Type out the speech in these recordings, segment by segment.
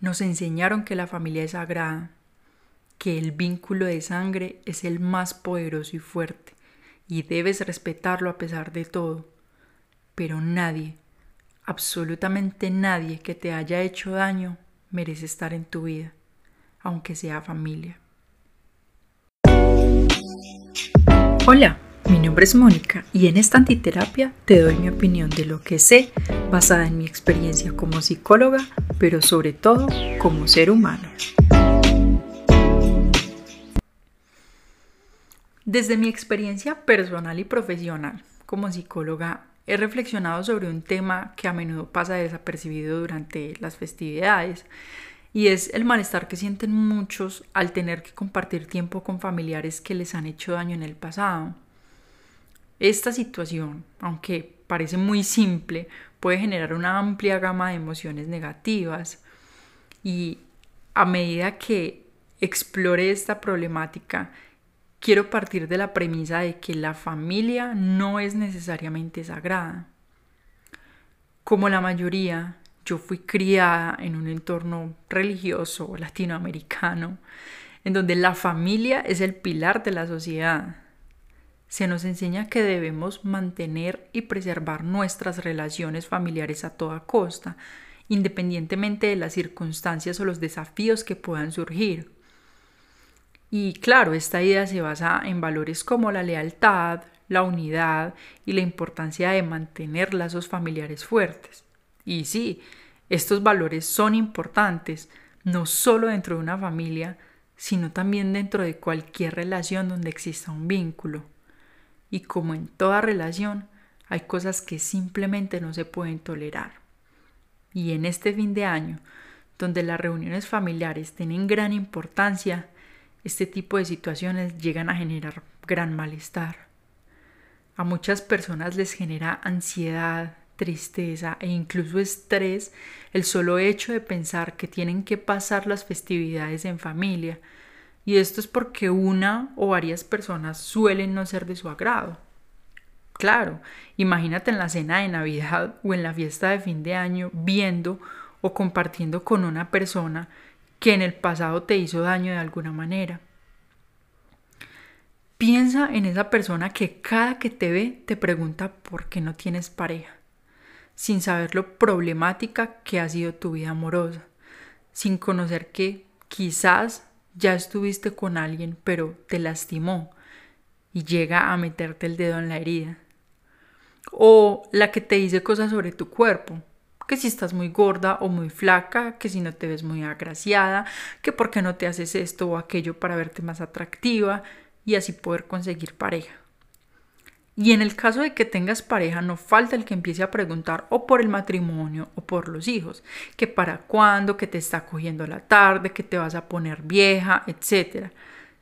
nos enseñaron que la familia es sagrada, que el vínculo de sangre es el más poderoso y fuerte, y debes respetarlo a pesar de todo. Pero nadie, absolutamente nadie que te haya hecho daño merece estar en tu vida, aunque sea familia. Hola, mi nombre es Mónica y en esta antiterapia te doy mi opinión de lo que sé basada en mi experiencia como psicóloga, pero sobre todo como ser humano. Desde mi experiencia personal y profesional como psicóloga, he reflexionado sobre un tema que a menudo pasa desapercibido durante las festividades y es el malestar que sienten muchos al tener que compartir tiempo con familiares que les han hecho daño en el pasado. Esta situación, aunque parece muy simple, puede generar una amplia gama de emociones negativas y a medida que explore esta problemática, quiero partir de la premisa de que la familia no es necesariamente sagrada. Como la mayoría, yo fui criada en un entorno religioso latinoamericano, en donde la familia es el pilar de la sociedad se nos enseña que debemos mantener y preservar nuestras relaciones familiares a toda costa, independientemente de las circunstancias o los desafíos que puedan surgir. Y claro, esta idea se basa en valores como la lealtad, la unidad y la importancia de mantener lazos familiares fuertes. Y sí, estos valores son importantes, no solo dentro de una familia, sino también dentro de cualquier relación donde exista un vínculo. Y como en toda relación, hay cosas que simplemente no se pueden tolerar. Y en este fin de año, donde las reuniones familiares tienen gran importancia, este tipo de situaciones llegan a generar gran malestar. A muchas personas les genera ansiedad, tristeza e incluso estrés el solo hecho de pensar que tienen que pasar las festividades en familia, y esto es porque una o varias personas suelen no ser de su agrado. Claro, imagínate en la cena de Navidad o en la fiesta de fin de año viendo o compartiendo con una persona que en el pasado te hizo daño de alguna manera. Piensa en esa persona que cada que te ve te pregunta por qué no tienes pareja, sin saber lo problemática que ha sido tu vida amorosa, sin conocer que quizás ya estuviste con alguien pero te lastimó y llega a meterte el dedo en la herida. O la que te dice cosas sobre tu cuerpo, que si estás muy gorda o muy flaca, que si no te ves muy agraciada, que por qué no te haces esto o aquello para verte más atractiva y así poder conseguir pareja. Y en el caso de que tengas pareja, no falta el que empiece a preguntar o por el matrimonio o por los hijos, que para cuándo, que te está cogiendo la tarde, que te vas a poner vieja, etc.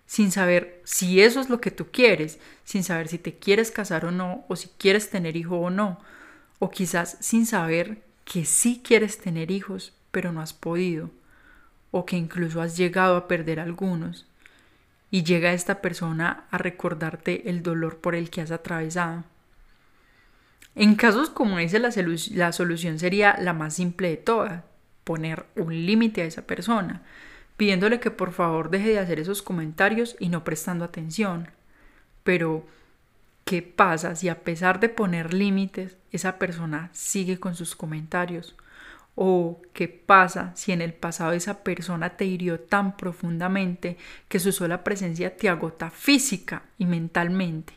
Sin saber si eso es lo que tú quieres, sin saber si te quieres casar o no, o si quieres tener hijo o no, o quizás sin saber que sí quieres tener hijos, pero no has podido, o que incluso has llegado a perder algunos y llega esta persona a recordarte el dolor por el que has atravesado. En casos como ese la, la solución sería la más simple de todas, poner un límite a esa persona, pidiéndole que por favor deje de hacer esos comentarios y no prestando atención. Pero, ¿qué pasa si a pesar de poner límites, esa persona sigue con sus comentarios? ¿O qué pasa si en el pasado esa persona te hirió tan profundamente que su sola presencia te agota física y mentalmente?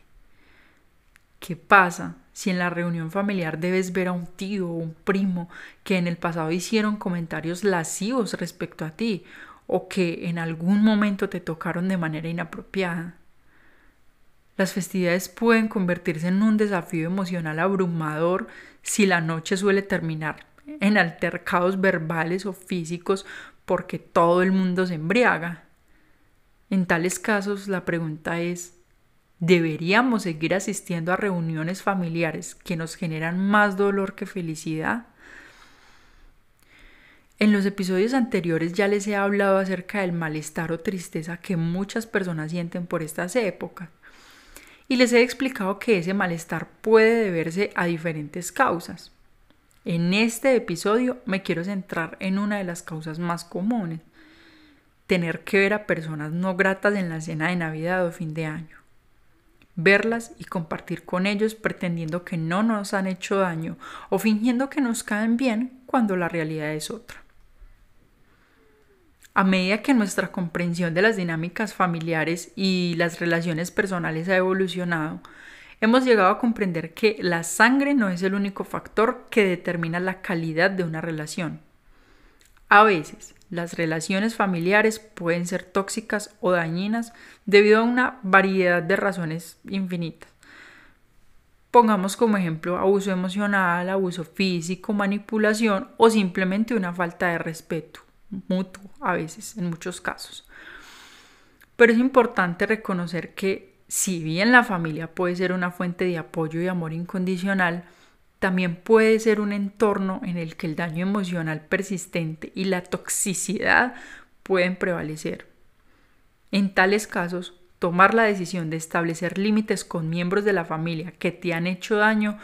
¿Qué pasa si en la reunión familiar debes ver a un tío o un primo que en el pasado hicieron comentarios lascivos respecto a ti o que en algún momento te tocaron de manera inapropiada? Las festividades pueden convertirse en un desafío emocional abrumador si la noche suele terminar en altercados verbales o físicos porque todo el mundo se embriaga. En tales casos la pregunta es, ¿deberíamos seguir asistiendo a reuniones familiares que nos generan más dolor que felicidad? En los episodios anteriores ya les he hablado acerca del malestar o tristeza que muchas personas sienten por estas épocas y les he explicado que ese malestar puede deberse a diferentes causas. En este episodio me quiero centrar en una de las causas más comunes, tener que ver a personas no gratas en la cena de Navidad o fin de año. Verlas y compartir con ellos pretendiendo que no nos han hecho daño o fingiendo que nos caen bien cuando la realidad es otra. A medida que nuestra comprensión de las dinámicas familiares y las relaciones personales ha evolucionado, hemos llegado a comprender que la sangre no es el único factor que determina la calidad de una relación. A veces, las relaciones familiares pueden ser tóxicas o dañinas debido a una variedad de razones infinitas. Pongamos como ejemplo abuso emocional, abuso físico, manipulación o simplemente una falta de respeto mutuo a veces, en muchos casos. Pero es importante reconocer que si bien la familia puede ser una fuente de apoyo y amor incondicional, también puede ser un entorno en el que el daño emocional persistente y la toxicidad pueden prevalecer. En tales casos, tomar la decisión de establecer límites con miembros de la familia que te han hecho daño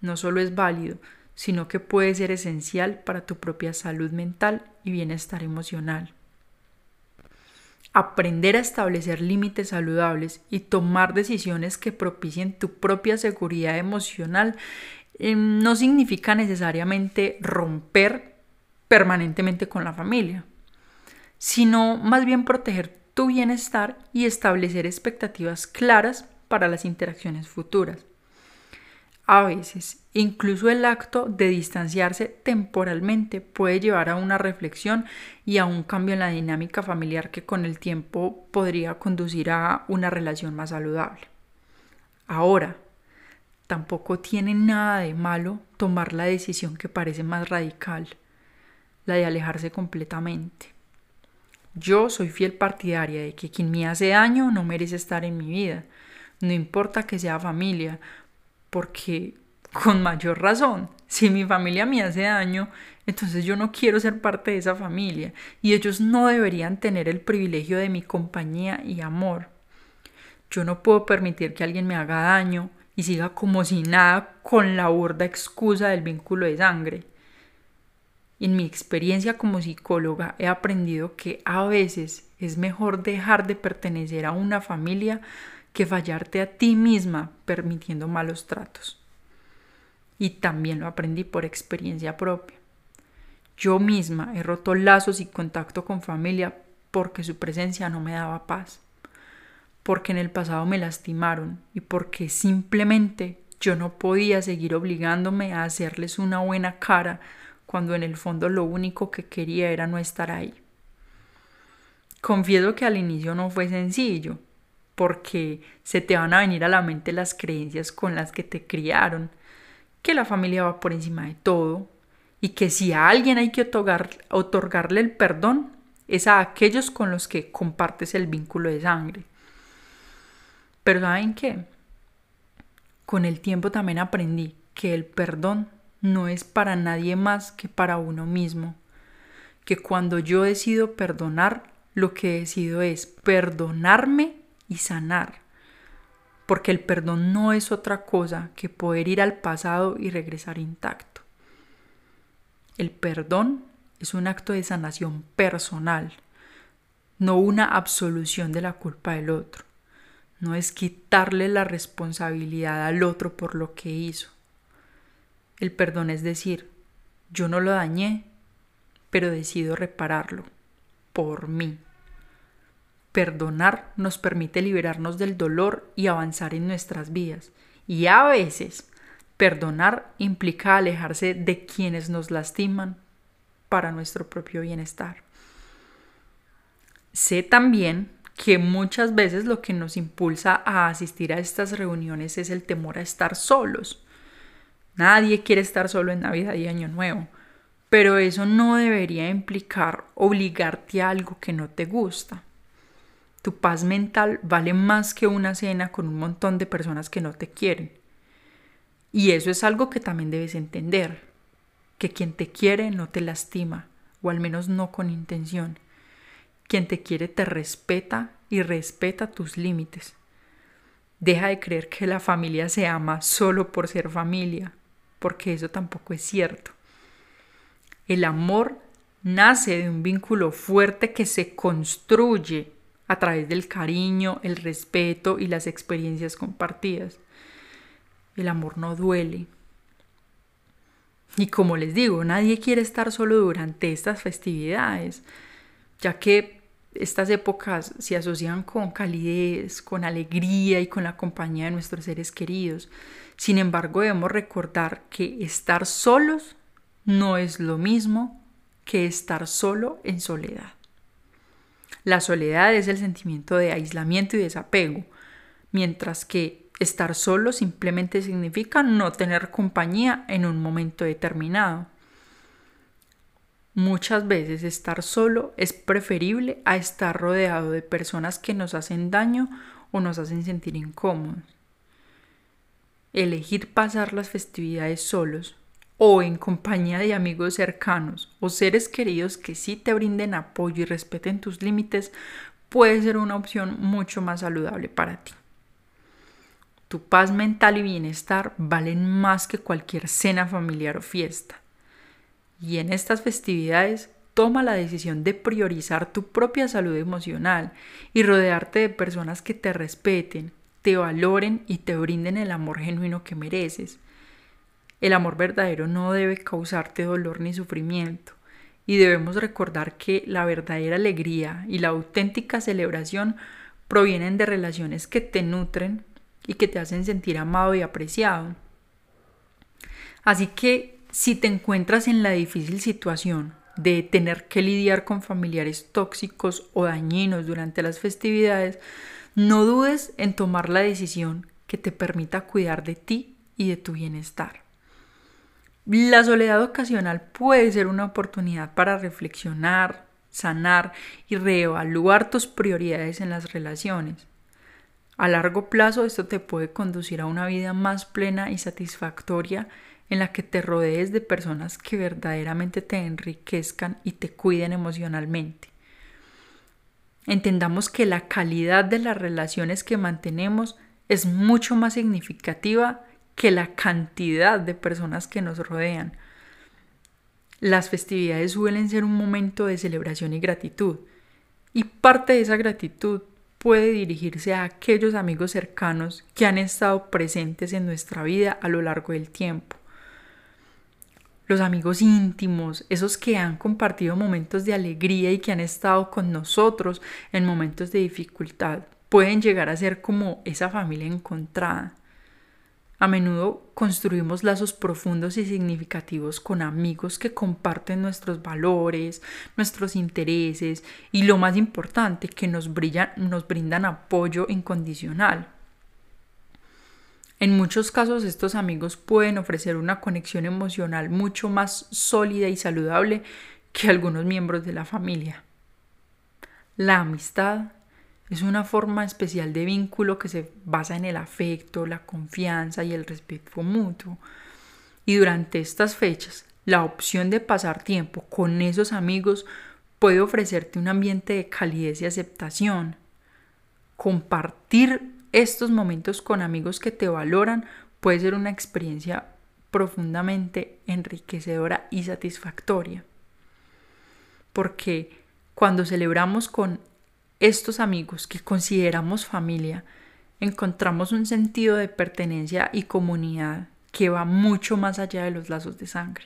no solo es válido, sino que puede ser esencial para tu propia salud mental y bienestar emocional aprender a establecer límites saludables y tomar decisiones que propicien tu propia seguridad emocional em, no significa necesariamente romper permanentemente con la familia, sino más bien proteger tu bienestar y establecer expectativas claras para las interacciones futuras. A veces, incluso el acto de distanciarse temporalmente puede llevar a una reflexión y a un cambio en la dinámica familiar que con el tiempo podría conducir a una relación más saludable. Ahora, tampoco tiene nada de malo tomar la decisión que parece más radical, la de alejarse completamente. Yo soy fiel partidaria de que quien me hace daño no merece estar en mi vida, no importa que sea familia, porque con mayor razón, si mi familia me hace daño, entonces yo no quiero ser parte de esa familia y ellos no deberían tener el privilegio de mi compañía y amor. Yo no puedo permitir que alguien me haga daño y siga como si nada con la burda excusa del vínculo de sangre. En mi experiencia como psicóloga he aprendido que a veces es mejor dejar de pertenecer a una familia que fallarte a ti misma permitiendo malos tratos. Y también lo aprendí por experiencia propia. Yo misma he roto lazos y contacto con familia porque su presencia no me daba paz, porque en el pasado me lastimaron y porque simplemente yo no podía seguir obligándome a hacerles una buena cara cuando en el fondo lo único que quería era no estar ahí. Confieso que al inicio no fue sencillo, porque se te van a venir a la mente las creencias con las que te criaron, que la familia va por encima de todo y que si a alguien hay que otorgarle el perdón es a aquellos con los que compartes el vínculo de sangre. Pero ¿saben qué? Con el tiempo también aprendí que el perdón no es para nadie más que para uno mismo, que cuando yo decido perdonar, lo que decido es perdonarme y sanar. Porque el perdón no es otra cosa que poder ir al pasado y regresar intacto. El perdón es un acto de sanación personal, no una absolución de la culpa del otro. No es quitarle la responsabilidad al otro por lo que hizo. El perdón es decir, yo no lo dañé, pero decido repararlo por mí. Perdonar nos permite liberarnos del dolor y avanzar en nuestras vidas. Y a veces, perdonar implica alejarse de quienes nos lastiman para nuestro propio bienestar. Sé también que muchas veces lo que nos impulsa a asistir a estas reuniones es el temor a estar solos. Nadie quiere estar solo en Navidad y Año Nuevo, pero eso no debería implicar obligarte a algo que no te gusta. Tu paz mental vale más que una cena con un montón de personas que no te quieren. Y eso es algo que también debes entender, que quien te quiere no te lastima, o al menos no con intención. Quien te quiere te respeta y respeta tus límites. Deja de creer que la familia se ama solo por ser familia, porque eso tampoco es cierto. El amor nace de un vínculo fuerte que se construye a través del cariño, el respeto y las experiencias compartidas. El amor no duele. Y como les digo, nadie quiere estar solo durante estas festividades, ya que estas épocas se asocian con calidez, con alegría y con la compañía de nuestros seres queridos. Sin embargo, debemos recordar que estar solos no es lo mismo que estar solo en soledad. La soledad es el sentimiento de aislamiento y desapego, mientras que estar solo simplemente significa no tener compañía en un momento determinado. Muchas veces estar solo es preferible a estar rodeado de personas que nos hacen daño o nos hacen sentir incómodos. Elegir pasar las festividades solos o en compañía de amigos cercanos o seres queridos que sí te brinden apoyo y respeten tus límites puede ser una opción mucho más saludable para ti. Tu paz mental y bienestar valen más que cualquier cena familiar o fiesta. Y en estas festividades toma la decisión de priorizar tu propia salud emocional y rodearte de personas que te respeten, te valoren y te brinden el amor genuino que mereces. El amor verdadero no debe causarte dolor ni sufrimiento, y debemos recordar que la verdadera alegría y la auténtica celebración provienen de relaciones que te nutren y que te hacen sentir amado y apreciado. Así que si te encuentras en la difícil situación de tener que lidiar con familiares tóxicos o dañinos durante las festividades, no dudes en tomar la decisión que te permita cuidar de ti y de tu bienestar. La soledad ocasional puede ser una oportunidad para reflexionar, sanar y reevaluar tus prioridades en las relaciones. A largo plazo esto te puede conducir a una vida más plena y satisfactoria en la que te rodees de personas que verdaderamente te enriquezcan y te cuiden emocionalmente. Entendamos que la calidad de las relaciones que mantenemos es mucho más significativa que la cantidad de personas que nos rodean. Las festividades suelen ser un momento de celebración y gratitud, y parte de esa gratitud puede dirigirse a aquellos amigos cercanos que han estado presentes en nuestra vida a lo largo del tiempo. Los amigos íntimos, esos que han compartido momentos de alegría y que han estado con nosotros en momentos de dificultad, pueden llegar a ser como esa familia encontrada. A menudo construimos lazos profundos y significativos con amigos que comparten nuestros valores, nuestros intereses y lo más importante, que nos, nos brindan apoyo incondicional. En muchos casos estos amigos pueden ofrecer una conexión emocional mucho más sólida y saludable que algunos miembros de la familia. La amistad es una forma especial de vínculo que se basa en el afecto, la confianza y el respeto mutuo. Y durante estas fechas, la opción de pasar tiempo con esos amigos puede ofrecerte un ambiente de calidez y aceptación. Compartir estos momentos con amigos que te valoran puede ser una experiencia profundamente enriquecedora y satisfactoria. Porque cuando celebramos con estos amigos que consideramos familia, encontramos un sentido de pertenencia y comunidad que va mucho más allá de los lazos de sangre.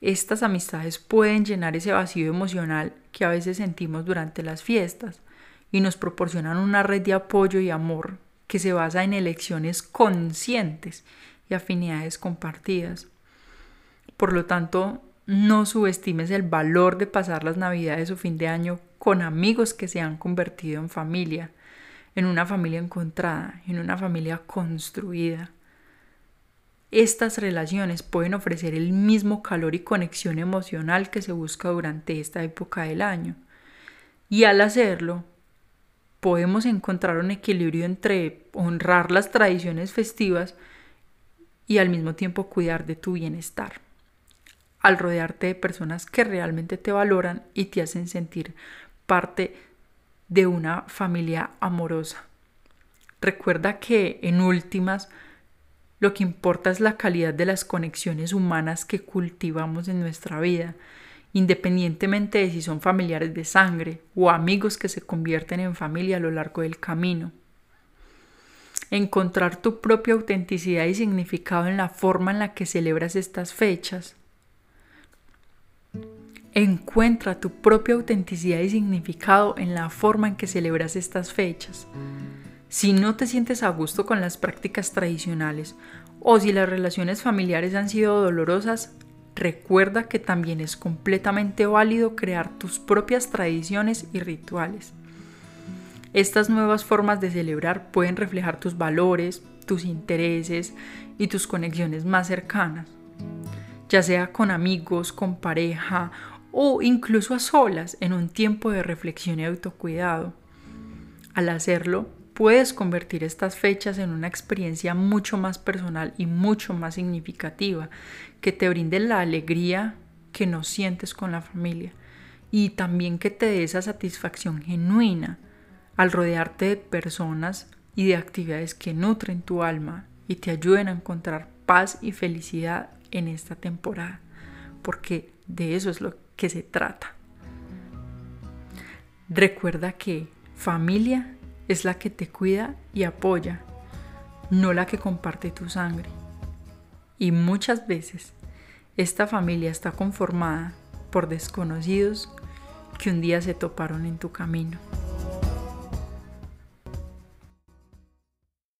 Estas amistades pueden llenar ese vacío emocional que a veces sentimos durante las fiestas y nos proporcionan una red de apoyo y amor que se basa en elecciones conscientes y afinidades compartidas. Por lo tanto, no subestimes el valor de pasar las navidades o fin de año con amigos que se han convertido en familia, en una familia encontrada, en una familia construida. Estas relaciones pueden ofrecer el mismo calor y conexión emocional que se busca durante esta época del año. Y al hacerlo, podemos encontrar un equilibrio entre honrar las tradiciones festivas y al mismo tiempo cuidar de tu bienestar al rodearte de personas que realmente te valoran y te hacen sentir parte de una familia amorosa. Recuerda que en últimas Lo que importa es la calidad de las conexiones humanas que cultivamos en nuestra vida, independientemente de si son familiares de sangre o amigos que se convierten en familia a lo largo del camino. Encontrar tu propia autenticidad y significado en la forma en la que celebras estas fechas. Encuentra tu propia autenticidad y significado en la forma en que celebras estas fechas. Si no te sientes a gusto con las prácticas tradicionales o si las relaciones familiares han sido dolorosas, recuerda que también es completamente válido crear tus propias tradiciones y rituales. Estas nuevas formas de celebrar pueden reflejar tus valores, tus intereses y tus conexiones más cercanas, ya sea con amigos, con pareja o incluso a solas en un tiempo de reflexión y autocuidado. Al hacerlo, puedes convertir estas fechas en una experiencia mucho más personal y mucho más significativa, que te brinde la alegría que no sientes con la familia y también que te dé esa satisfacción genuina al rodearte de personas y de actividades que nutren tu alma y te ayuden a encontrar paz y felicidad en esta temporada, porque de eso es lo que se trata. Recuerda que familia es la que te cuida y apoya, no la que comparte tu sangre. Y muchas veces esta familia está conformada por desconocidos que un día se toparon en tu camino.